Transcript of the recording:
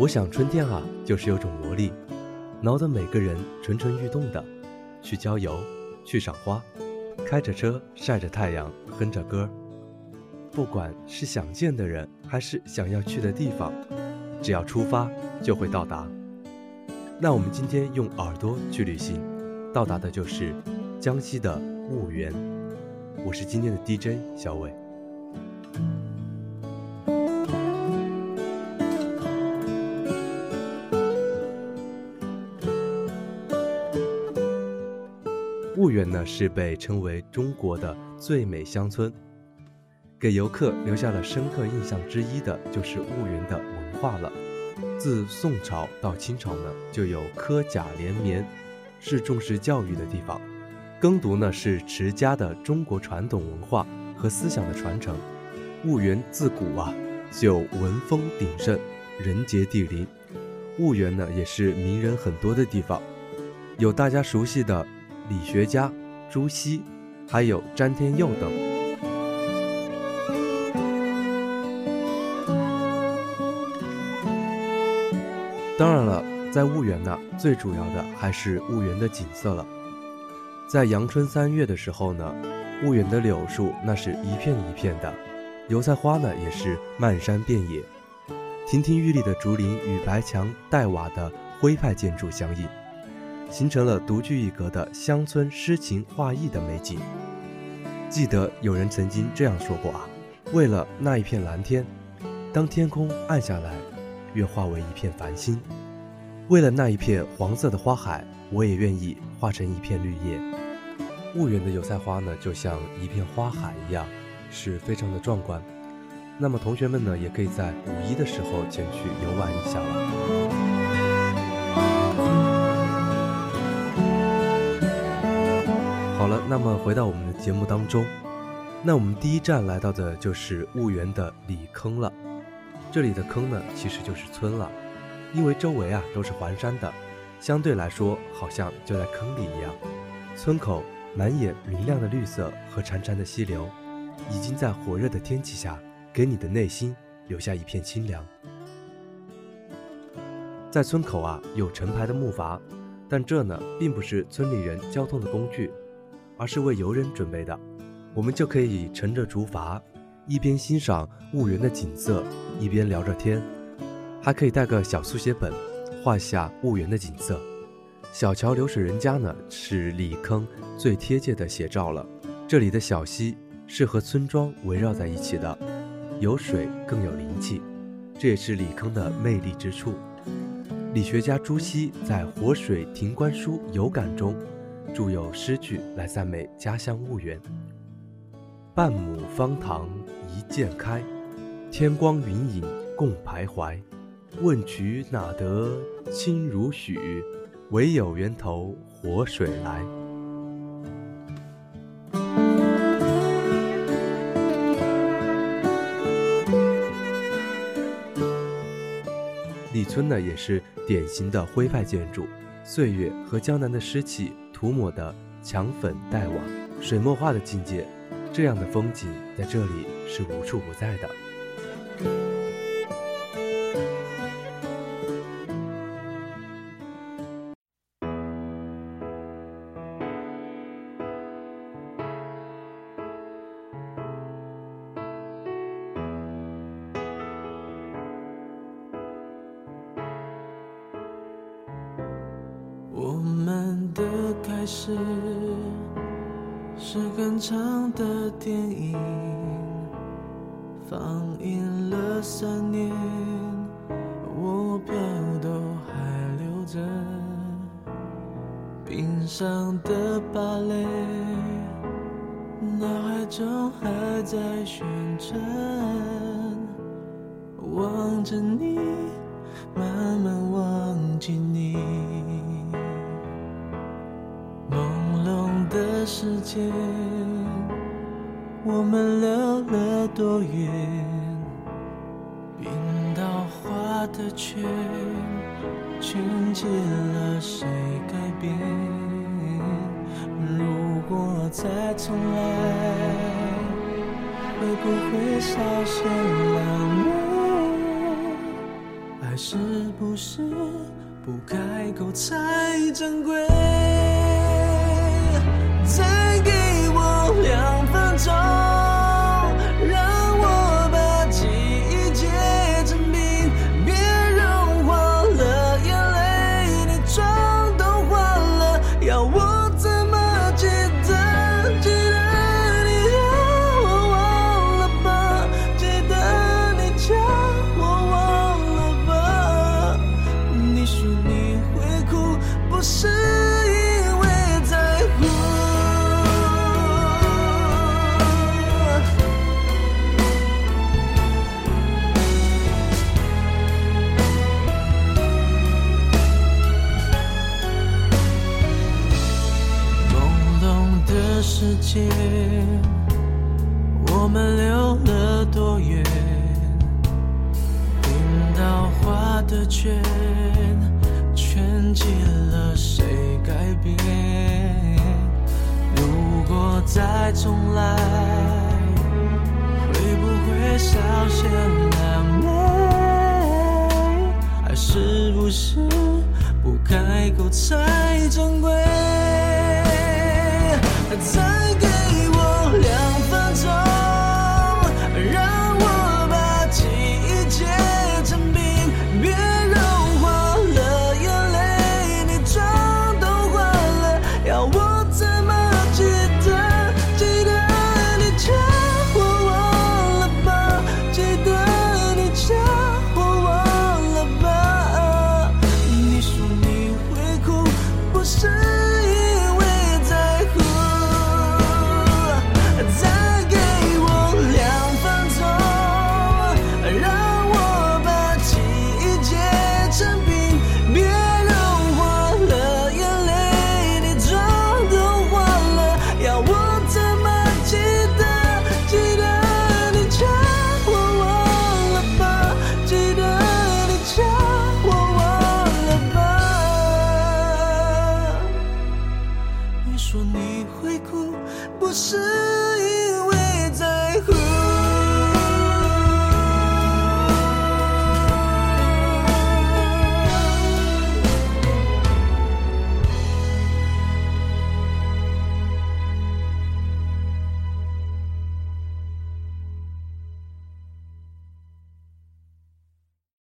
我想春天啊，就是有种魔力，挠得每个人蠢蠢欲动的，去郊游，去赏花，开着车，晒着太阳，哼着歌。不管是想见的人，还是想要去的地方，只要出发，就会到达。那我们今天用耳朵去旅行，到达的就是江西的婺源。我是今天的 DJ 小伟。婺源呢是被称为中国的最美乡村，给游客留下了深刻印象之一的就是婺源的文化了。自宋朝到清朝呢，就有科甲连绵，是重视教育的地方。耕读呢是持家的中国传统文化和思想的传承。婺源自古啊就文风鼎盛，人杰地灵。婺源呢也是名人很多的地方，有大家熟悉的。理学家朱熹，还有詹天佑等。当然了，在婺源呢，最主要的还是婺源的景色了。在阳春三月的时候呢，婺源的柳树那是一片一片的，油菜花呢也是漫山遍野，亭亭玉立的竹林与白墙黛瓦的徽派建筑相映。形成了独具一格的乡村诗情画意的美景。记得有人曾经这样说过啊：“为了那一片蓝天，当天空暗下来，愿化为一片繁星；为了那一片黄色的花海，我也愿意化成一片绿叶。”婺源的油菜花呢，就像一片花海一样，是非常的壮观。那么同学们呢，也可以在五一的时候前去游玩一下了。那么回到我们的节目当中，那我们第一站来到的就是婺源的里坑了。这里的坑呢，其实就是村了，因为周围啊都是环山的，相对来说好像就在坑里一样。村口满眼明亮的绿色和潺潺的溪流，已经在火热的天气下给你的内心留下一片清凉。在村口啊有成排的木筏，但这呢并不是村里人交通的工具。而是为游人准备的，我们就可以乘着竹筏，一边欣赏婺源的景色，一边聊着天，还可以带个小速写本，画下婺源的景色。小桥流水人家呢，是李坑最贴切的写照了。这里的小溪是和村庄围绕在一起的，有水更有灵气，这也是李坑的魅力之处。理学家朱熹在《活水亭观书有感》中。著有诗句来赞美家乡婺源：“半亩方塘一鉴开，天光云影共徘徊。问渠哪得清如许？唯有源头活水来。”李村呢，也是典型的徽派建筑，岁月和江南的湿气。涂抹的墙粉黛瓦，水墨画的境界，这样的风景在这里是无处不在的。我的开始是很长的电影，放映了三年，我票都还留着。冰上的芭蕾，脑海中还在旋转，望着你，慢慢时间我们溜了多远冰刀划的圈圈起了谁改变。如果再重来会不会稍嫌狼狈爱是不是不开口才珍贵？再给我两分钟。我们留了多远？冰刀划的圈圈，起了谁改变？如果再重来，会不会少些狼狈？爱是不是不开口才珍贵？time 是